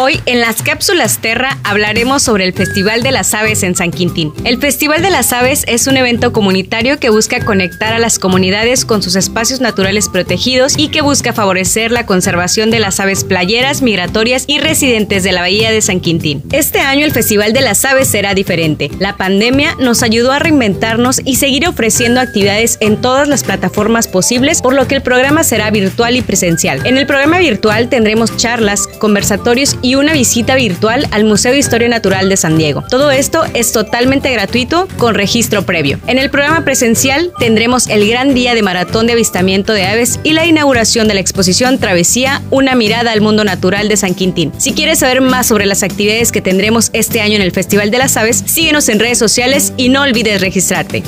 Hoy en las cápsulas Terra hablaremos sobre el Festival de las Aves en San Quintín. El Festival de las Aves es un evento comunitario que busca conectar a las comunidades con sus espacios naturales protegidos y que busca favorecer la conservación de las aves playeras, migratorias y residentes de la Bahía de San Quintín. Este año el Festival de las Aves será diferente. La pandemia nos ayudó a reinventarnos y seguir ofreciendo actividades en todas las plataformas posibles, por lo que el programa será virtual y presencial. En el programa virtual tendremos charlas, conversatorios y y una visita virtual al Museo de Historia Natural de San Diego. Todo esto es totalmente gratuito con registro previo. En el programa presencial tendremos el gran día de maratón de avistamiento de aves y la inauguración de la exposición Travesía, una mirada al mundo natural de San Quintín. Si quieres saber más sobre las actividades que tendremos este año en el Festival de las Aves, síguenos en redes sociales y no olvides registrarte.